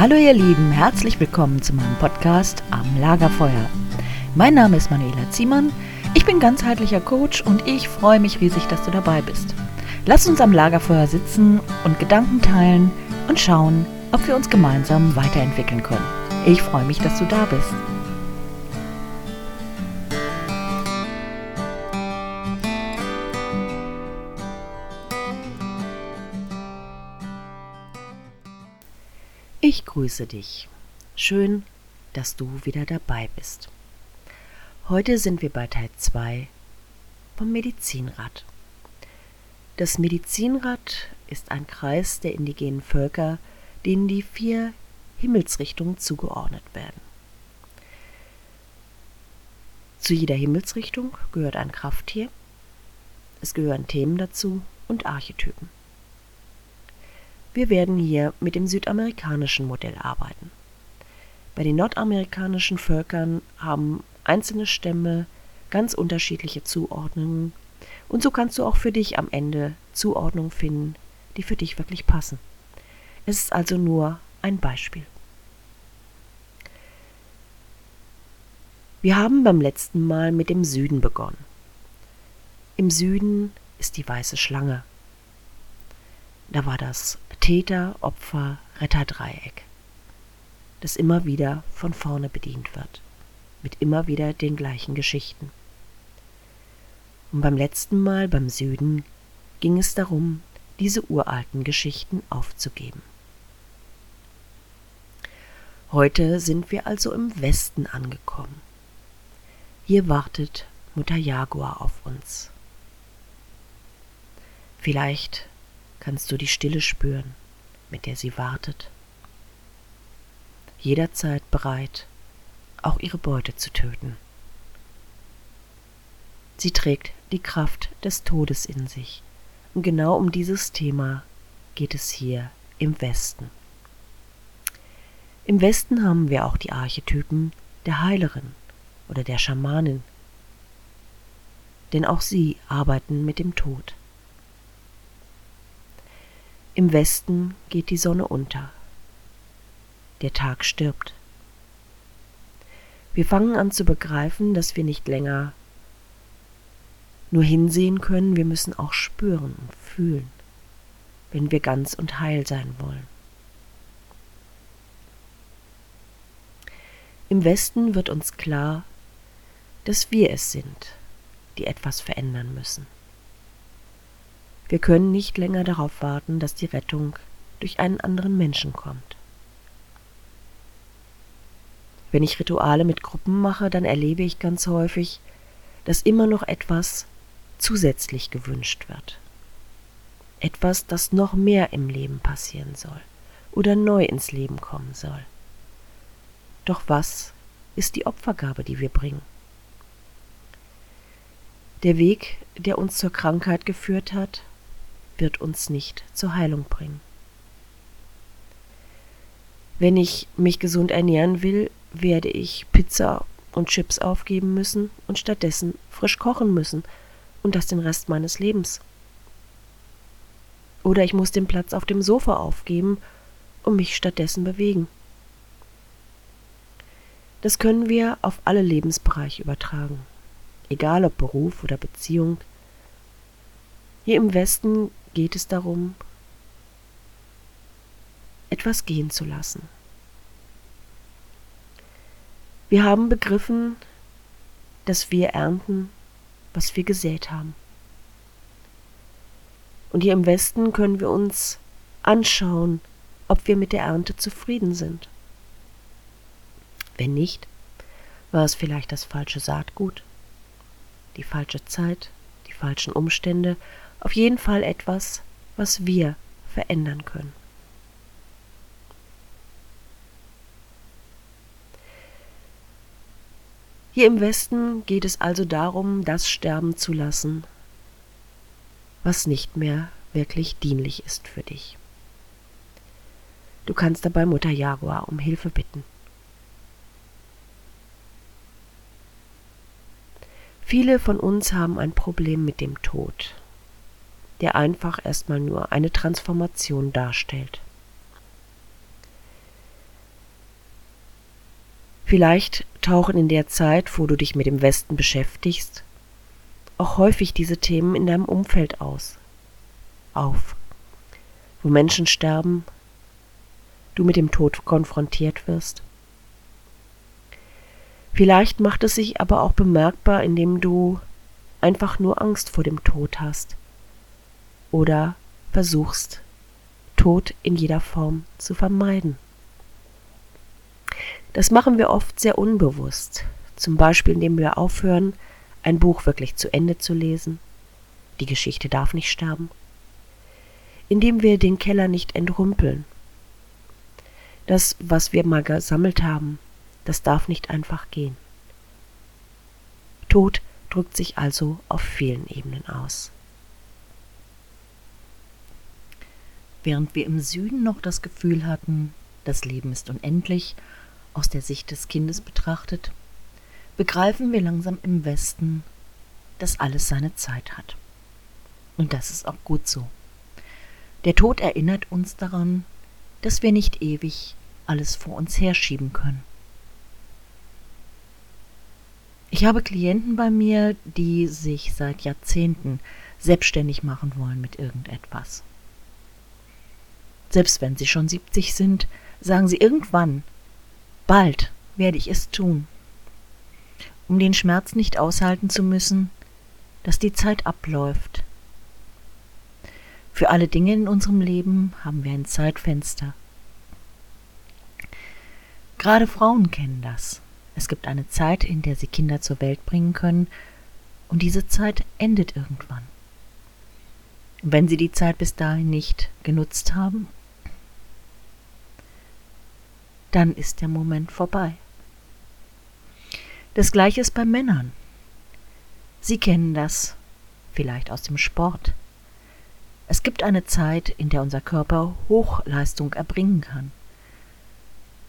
Hallo ihr Lieben, herzlich willkommen zu meinem Podcast Am Lagerfeuer. Mein Name ist Manuela Ziemann, ich bin ganzheitlicher Coach und ich freue mich riesig, dass du dabei bist. Lass uns am Lagerfeuer sitzen und Gedanken teilen und schauen, ob wir uns gemeinsam weiterentwickeln können. Ich freue mich, dass du da bist. Ich grüße dich. Schön, dass du wieder dabei bist. Heute sind wir bei Teil 2 vom Medizinrad. Das Medizinrad ist ein Kreis der indigenen Völker, denen die vier Himmelsrichtungen zugeordnet werden. Zu jeder Himmelsrichtung gehört ein Krafttier, es gehören Themen dazu und Archetypen. Wir werden hier mit dem südamerikanischen Modell arbeiten. Bei den nordamerikanischen Völkern haben einzelne Stämme ganz unterschiedliche Zuordnungen und so kannst du auch für dich am Ende Zuordnungen finden, die für dich wirklich passen. Es ist also nur ein Beispiel. Wir haben beim letzten Mal mit dem Süden begonnen. Im Süden ist die weiße Schlange. Da war das Täter-Opfer-Retter-Dreieck, das immer wieder von vorne bedient wird, mit immer wieder den gleichen Geschichten. Und beim letzten Mal beim Süden ging es darum, diese uralten Geschichten aufzugeben. Heute sind wir also im Westen angekommen. Hier wartet Mutter Jaguar auf uns. Vielleicht kannst du die Stille spüren, mit der sie wartet. Jederzeit bereit, auch ihre Beute zu töten. Sie trägt die Kraft des Todes in sich. Und genau um dieses Thema geht es hier im Westen. Im Westen haben wir auch die Archetypen der Heilerin oder der Schamanin, denn auch sie arbeiten mit dem Tod. Im Westen geht die Sonne unter. Der Tag stirbt. Wir fangen an zu begreifen, dass wir nicht länger nur hinsehen können, wir müssen auch spüren und fühlen, wenn wir ganz und heil sein wollen. Im Westen wird uns klar, dass wir es sind, die etwas verändern müssen. Wir können nicht länger darauf warten, dass die Rettung durch einen anderen Menschen kommt. Wenn ich Rituale mit Gruppen mache, dann erlebe ich ganz häufig, dass immer noch etwas zusätzlich gewünscht wird. Etwas, das noch mehr im Leben passieren soll oder neu ins Leben kommen soll. Doch was ist die Opfergabe, die wir bringen? Der Weg, der uns zur Krankheit geführt hat, wird uns nicht zur Heilung bringen. Wenn ich mich gesund ernähren will, werde ich Pizza und Chips aufgeben müssen und stattdessen frisch kochen müssen und das den Rest meines Lebens. Oder ich muss den Platz auf dem Sofa aufgeben und mich stattdessen bewegen. Das können wir auf alle Lebensbereiche übertragen, egal ob Beruf oder Beziehung. Hier im Westen geht es darum, etwas gehen zu lassen. Wir haben begriffen, dass wir ernten, was wir gesät haben. Und hier im Westen können wir uns anschauen, ob wir mit der Ernte zufrieden sind. Wenn nicht, war es vielleicht das falsche Saatgut, die falsche Zeit, die falschen Umstände auf jeden Fall etwas, was wir verändern können. Hier im Westen geht es also darum, das sterben zu lassen, was nicht mehr wirklich dienlich ist für dich. Du kannst dabei Mutter Jaguar um Hilfe bitten. Viele von uns haben ein Problem mit dem Tod der einfach erstmal nur eine Transformation darstellt. Vielleicht tauchen in der Zeit, wo du dich mit dem Westen beschäftigst, auch häufig diese Themen in deinem Umfeld aus, auf, wo Menschen sterben, du mit dem Tod konfrontiert wirst. Vielleicht macht es sich aber auch bemerkbar, indem du einfach nur Angst vor dem Tod hast oder versuchst, Tod in jeder Form zu vermeiden. Das machen wir oft sehr unbewusst, zum Beispiel indem wir aufhören, ein Buch wirklich zu Ende zu lesen, die Geschichte darf nicht sterben, indem wir den Keller nicht entrümpeln. Das, was wir mal gesammelt haben, das darf nicht einfach gehen. Tod drückt sich also auf vielen Ebenen aus. Während wir im Süden noch das Gefühl hatten, das Leben ist unendlich, aus der Sicht des Kindes betrachtet, begreifen wir langsam im Westen, dass alles seine Zeit hat. Und das ist auch gut so. Der Tod erinnert uns daran, dass wir nicht ewig alles vor uns herschieben können. Ich habe Klienten bei mir, die sich seit Jahrzehnten selbstständig machen wollen mit irgendetwas. Selbst wenn sie schon 70 sind, sagen sie irgendwann, bald werde ich es tun. Um den Schmerz nicht aushalten zu müssen, dass die Zeit abläuft. Für alle Dinge in unserem Leben haben wir ein Zeitfenster. Gerade Frauen kennen das. Es gibt eine Zeit, in der sie Kinder zur Welt bringen können, und diese Zeit endet irgendwann. Wenn sie die Zeit bis dahin nicht genutzt haben, dann ist der Moment vorbei. Das gleiche ist bei Männern. Sie kennen das vielleicht aus dem Sport. Es gibt eine Zeit, in der unser Körper Hochleistung erbringen kann.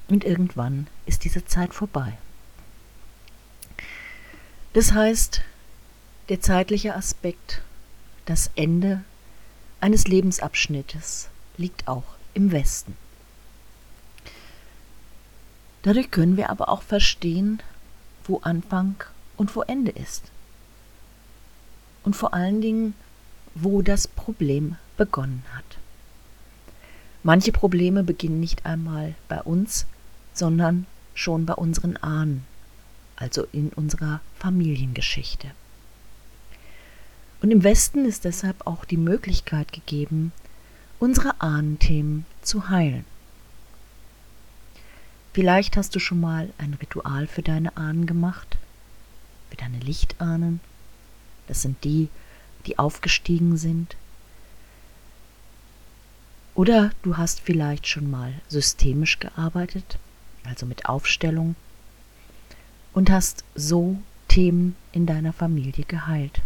Und irgendwann ist diese Zeit vorbei. Das heißt, der zeitliche Aspekt, das Ende eines Lebensabschnittes liegt auch im Westen. Dadurch können wir aber auch verstehen, wo Anfang und wo Ende ist. Und vor allen Dingen, wo das Problem begonnen hat. Manche Probleme beginnen nicht einmal bei uns, sondern schon bei unseren Ahnen also in unserer Familiengeschichte. Und im Westen ist deshalb auch die Möglichkeit gegeben, unsere Ahnenthemen zu heilen. Vielleicht hast du schon mal ein Ritual für deine Ahnen gemacht, für deine Lichtahnen. Das sind die, die aufgestiegen sind. Oder du hast vielleicht schon mal systemisch gearbeitet, also mit Aufstellung und hast so Themen in deiner Familie geheilt.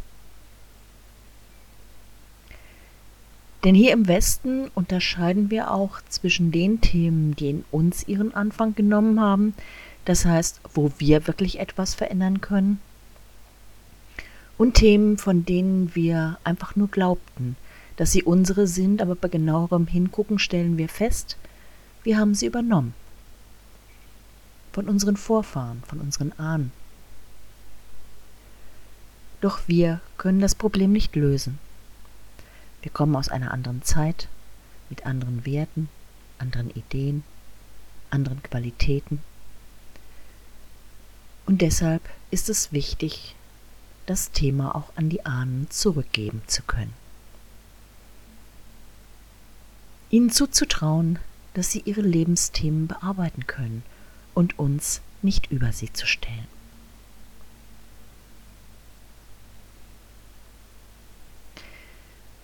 Denn hier im Westen unterscheiden wir auch zwischen den Themen, die in uns ihren Anfang genommen haben, das heißt, wo wir wirklich etwas verändern können, und Themen, von denen wir einfach nur glaubten, dass sie unsere sind, aber bei genauerem Hingucken stellen wir fest, wir haben sie übernommen von unseren Vorfahren, von unseren Ahnen. Doch wir können das Problem nicht lösen. Wir kommen aus einer anderen Zeit, mit anderen Werten, anderen Ideen, anderen Qualitäten. Und deshalb ist es wichtig, das Thema auch an die Ahnen zurückgeben zu können. Ihnen zuzutrauen, dass sie ihre Lebensthemen bearbeiten können und uns nicht über sie zu stellen.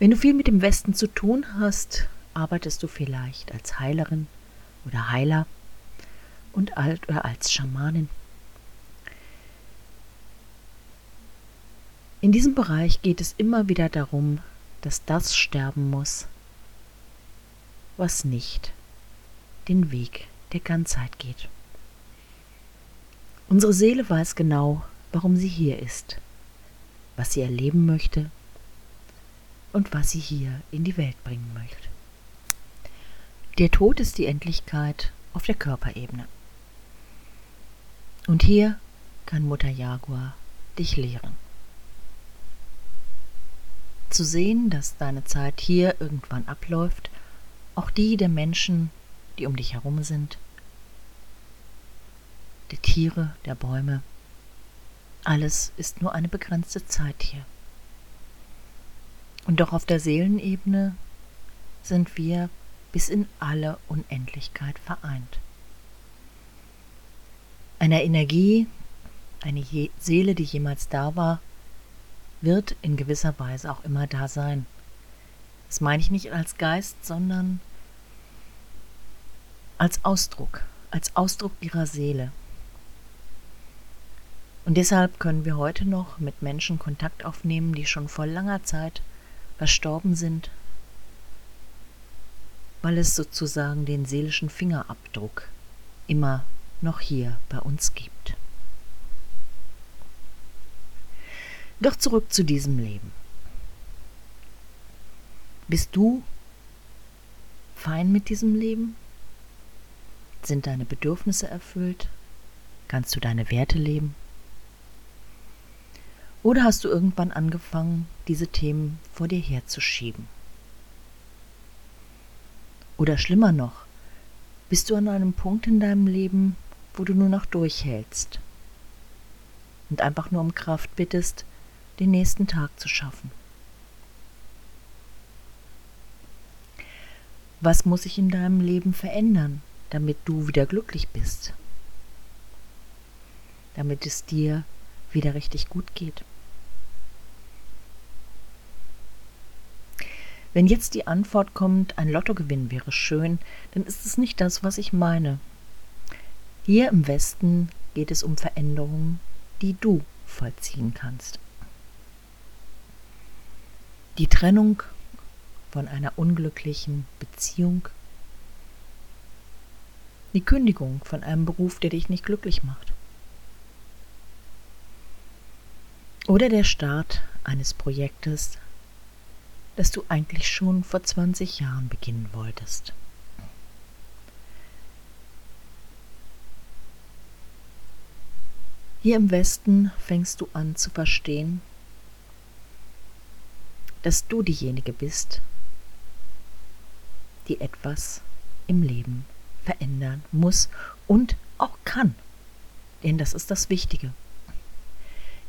Wenn du viel mit dem Westen zu tun hast, arbeitest du vielleicht als Heilerin oder Heiler und alt oder als Schamanin. In diesem Bereich geht es immer wieder darum, dass das sterben muss, was nicht den Weg der Ganzheit geht. Unsere Seele weiß genau, warum sie hier ist, was sie erleben möchte und was sie hier in die Welt bringen möchte. Der Tod ist die Endlichkeit auf der Körperebene. Und hier kann Mutter Jaguar dich lehren. Zu sehen, dass deine Zeit hier irgendwann abläuft, auch die der Menschen, die um dich herum sind, der Tiere, der Bäume, alles ist nur eine begrenzte Zeit hier. Und doch auf der Seelenebene sind wir bis in alle Unendlichkeit vereint. Eine Energie, eine Seele, die jemals da war, wird in gewisser Weise auch immer da sein. Das meine ich nicht als Geist, sondern als Ausdruck, als Ausdruck ihrer Seele. Und deshalb können wir heute noch mit Menschen Kontakt aufnehmen, die schon vor langer Zeit verstorben sind, weil es sozusagen den seelischen Fingerabdruck immer noch hier bei uns gibt. Doch zurück zu diesem Leben. Bist du fein mit diesem Leben? Sind deine Bedürfnisse erfüllt? Kannst du deine Werte leben? Oder hast du irgendwann angefangen, diese Themen vor dir herzuschieben? Oder schlimmer noch, bist du an einem Punkt in deinem Leben, wo du nur noch durchhältst und einfach nur um Kraft bittest, den nächsten Tag zu schaffen? Was muss sich in deinem Leben verändern, damit du wieder glücklich bist? Damit es dir wieder richtig gut geht? Wenn jetzt die Antwort kommt, ein Lottogewinn wäre schön, dann ist es nicht das, was ich meine. Hier im Westen geht es um Veränderungen, die du vollziehen kannst. Die Trennung von einer unglücklichen Beziehung, die Kündigung von einem Beruf, der dich nicht glücklich macht. Oder der Start eines Projektes, das du eigentlich schon vor 20 Jahren beginnen wolltest. Hier im Westen fängst du an zu verstehen, dass du diejenige bist, die etwas im Leben verändern muss und auch kann. Denn das ist das Wichtige.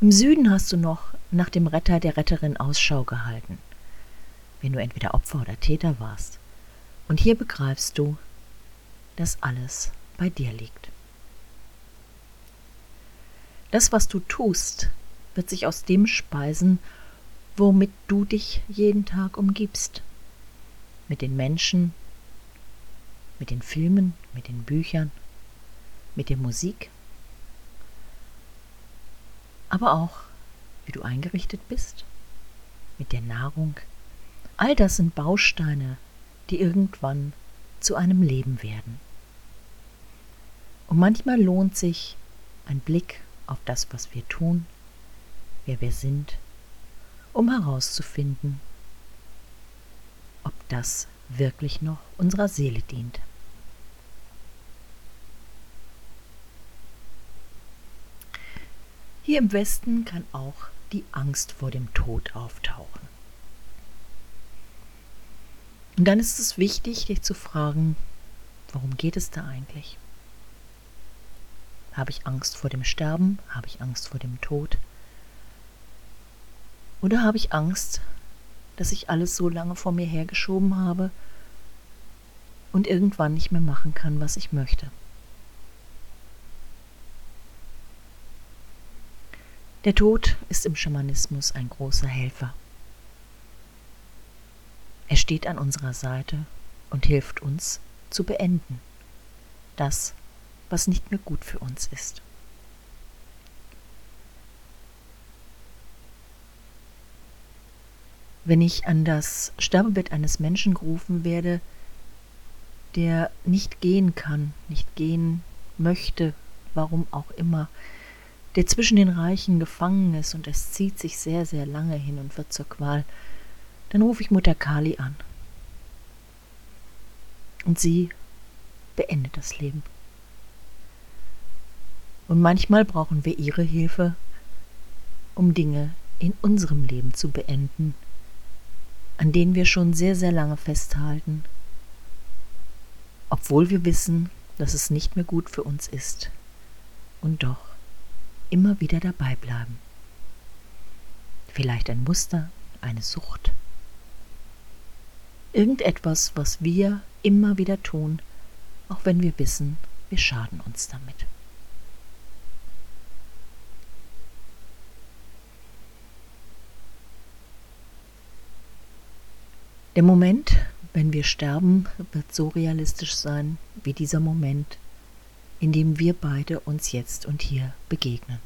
Im Süden hast du noch nach dem Retter der Retterin Ausschau gehalten wenn du entweder Opfer oder Täter warst. Und hier begreifst du, dass alles bei dir liegt. Das, was du tust, wird sich aus dem speisen, womit du dich jeden Tag umgibst. Mit den Menschen, mit den Filmen, mit den Büchern, mit der Musik, aber auch, wie du eingerichtet bist, mit der Nahrung, All das sind Bausteine, die irgendwann zu einem Leben werden. Und manchmal lohnt sich ein Blick auf das, was wir tun, wer wir sind, um herauszufinden, ob das wirklich noch unserer Seele dient. Hier im Westen kann auch die Angst vor dem Tod auftauchen. Und dann ist es wichtig, dich zu fragen, worum geht es da eigentlich? Habe ich Angst vor dem Sterben? Habe ich Angst vor dem Tod? Oder habe ich Angst, dass ich alles so lange vor mir hergeschoben habe und irgendwann nicht mehr machen kann, was ich möchte? Der Tod ist im Schamanismus ein großer Helfer. Er steht an unserer Seite und hilft uns zu beenden das, was nicht mehr gut für uns ist. Wenn ich an das Sterbebett eines Menschen gerufen werde, der nicht gehen kann, nicht gehen möchte, warum auch immer, der zwischen den Reichen gefangen ist und es zieht sich sehr, sehr lange hin und wird zur Qual, dann rufe ich Mutter Kali an. Und sie beendet das Leben. Und manchmal brauchen wir ihre Hilfe, um Dinge in unserem Leben zu beenden, an denen wir schon sehr, sehr lange festhalten, obwohl wir wissen, dass es nicht mehr gut für uns ist. Und doch immer wieder dabei bleiben. Vielleicht ein Muster, eine Sucht. Irgendetwas, was wir immer wieder tun, auch wenn wir wissen, wir schaden uns damit. Der Moment, wenn wir sterben, wird so realistisch sein wie dieser Moment, in dem wir beide uns jetzt und hier begegnen.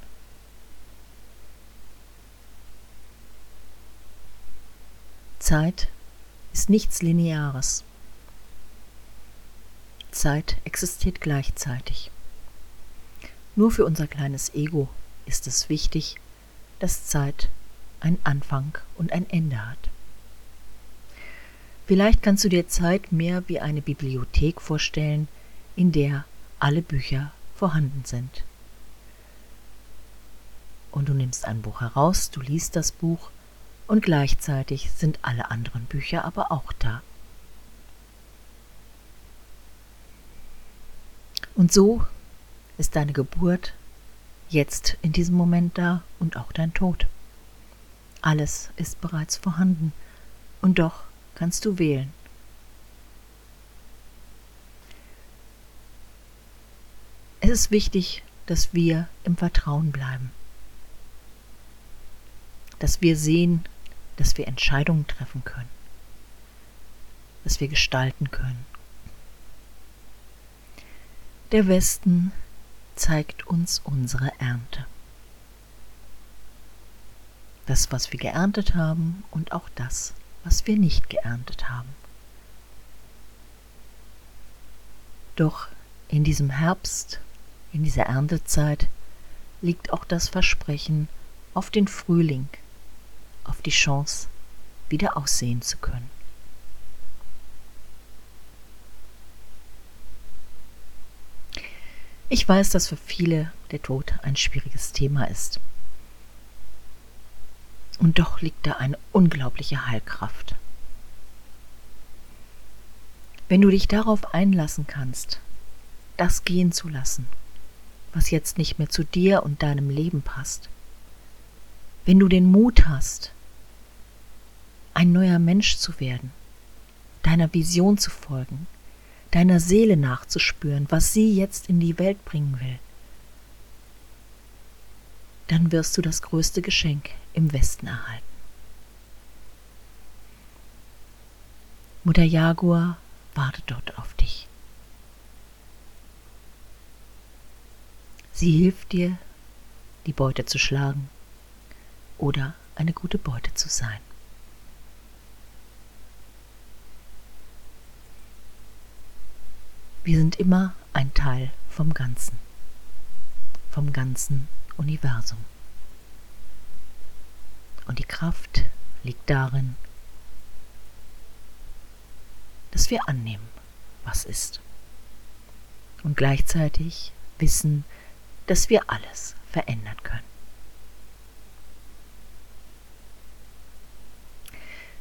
Zeit ist nichts Lineares. Zeit existiert gleichzeitig. Nur für unser kleines Ego ist es wichtig, dass Zeit einen Anfang und ein Ende hat. Vielleicht kannst du dir Zeit mehr wie eine Bibliothek vorstellen, in der alle Bücher vorhanden sind. Und du nimmst ein Buch heraus, du liest das Buch und gleichzeitig sind alle anderen Bücher aber auch da. Und so ist deine Geburt jetzt in diesem Moment da und auch dein Tod. Alles ist bereits vorhanden und doch kannst du wählen. Es ist wichtig, dass wir im Vertrauen bleiben, dass wir sehen, dass wir Entscheidungen treffen können, dass wir gestalten können. Der Westen zeigt uns unsere Ernte. Das, was wir geerntet haben und auch das, was wir nicht geerntet haben. Doch in diesem Herbst, in dieser Erntezeit, liegt auch das Versprechen auf den Frühling, auf die Chance, wieder aussehen zu können. Ich weiß, dass für viele der Tod ein schwieriges Thema ist. Und doch liegt da eine unglaubliche Heilkraft. Wenn du dich darauf einlassen kannst, das gehen zu lassen, was jetzt nicht mehr zu dir und deinem Leben passt, wenn du den Mut hast, ein neuer Mensch zu werden, deiner Vision zu folgen, deiner Seele nachzuspüren, was sie jetzt in die Welt bringen will, dann wirst du das größte Geschenk im Westen erhalten. Mutter Jaguar wartet dort auf dich. Sie hilft dir, die Beute zu schlagen oder eine gute Beute zu sein. Wir sind immer ein Teil vom Ganzen, vom ganzen Universum. Und die Kraft liegt darin, dass wir annehmen, was ist. Und gleichzeitig wissen, dass wir alles verändern können.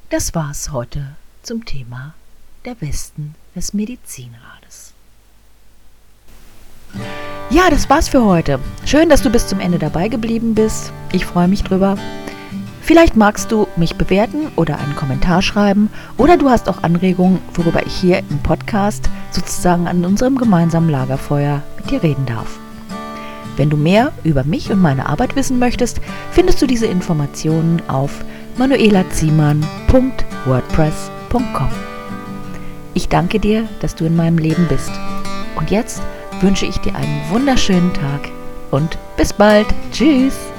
Das war's heute zum Thema der Westen des Medizinrades. Ja, das war's für heute. Schön, dass du bis zum Ende dabei geblieben bist. Ich freue mich drüber. Vielleicht magst du mich bewerten oder einen Kommentar schreiben oder du hast auch Anregungen, worüber ich hier im Podcast sozusagen an unserem gemeinsamen Lagerfeuer mit dir reden darf. Wenn du mehr über mich und meine Arbeit wissen möchtest, findest du diese Informationen auf manuelaziemann.wordpress.com. Ich danke dir, dass du in meinem Leben bist. Und jetzt wünsche ich dir einen wunderschönen Tag und bis bald. Tschüss.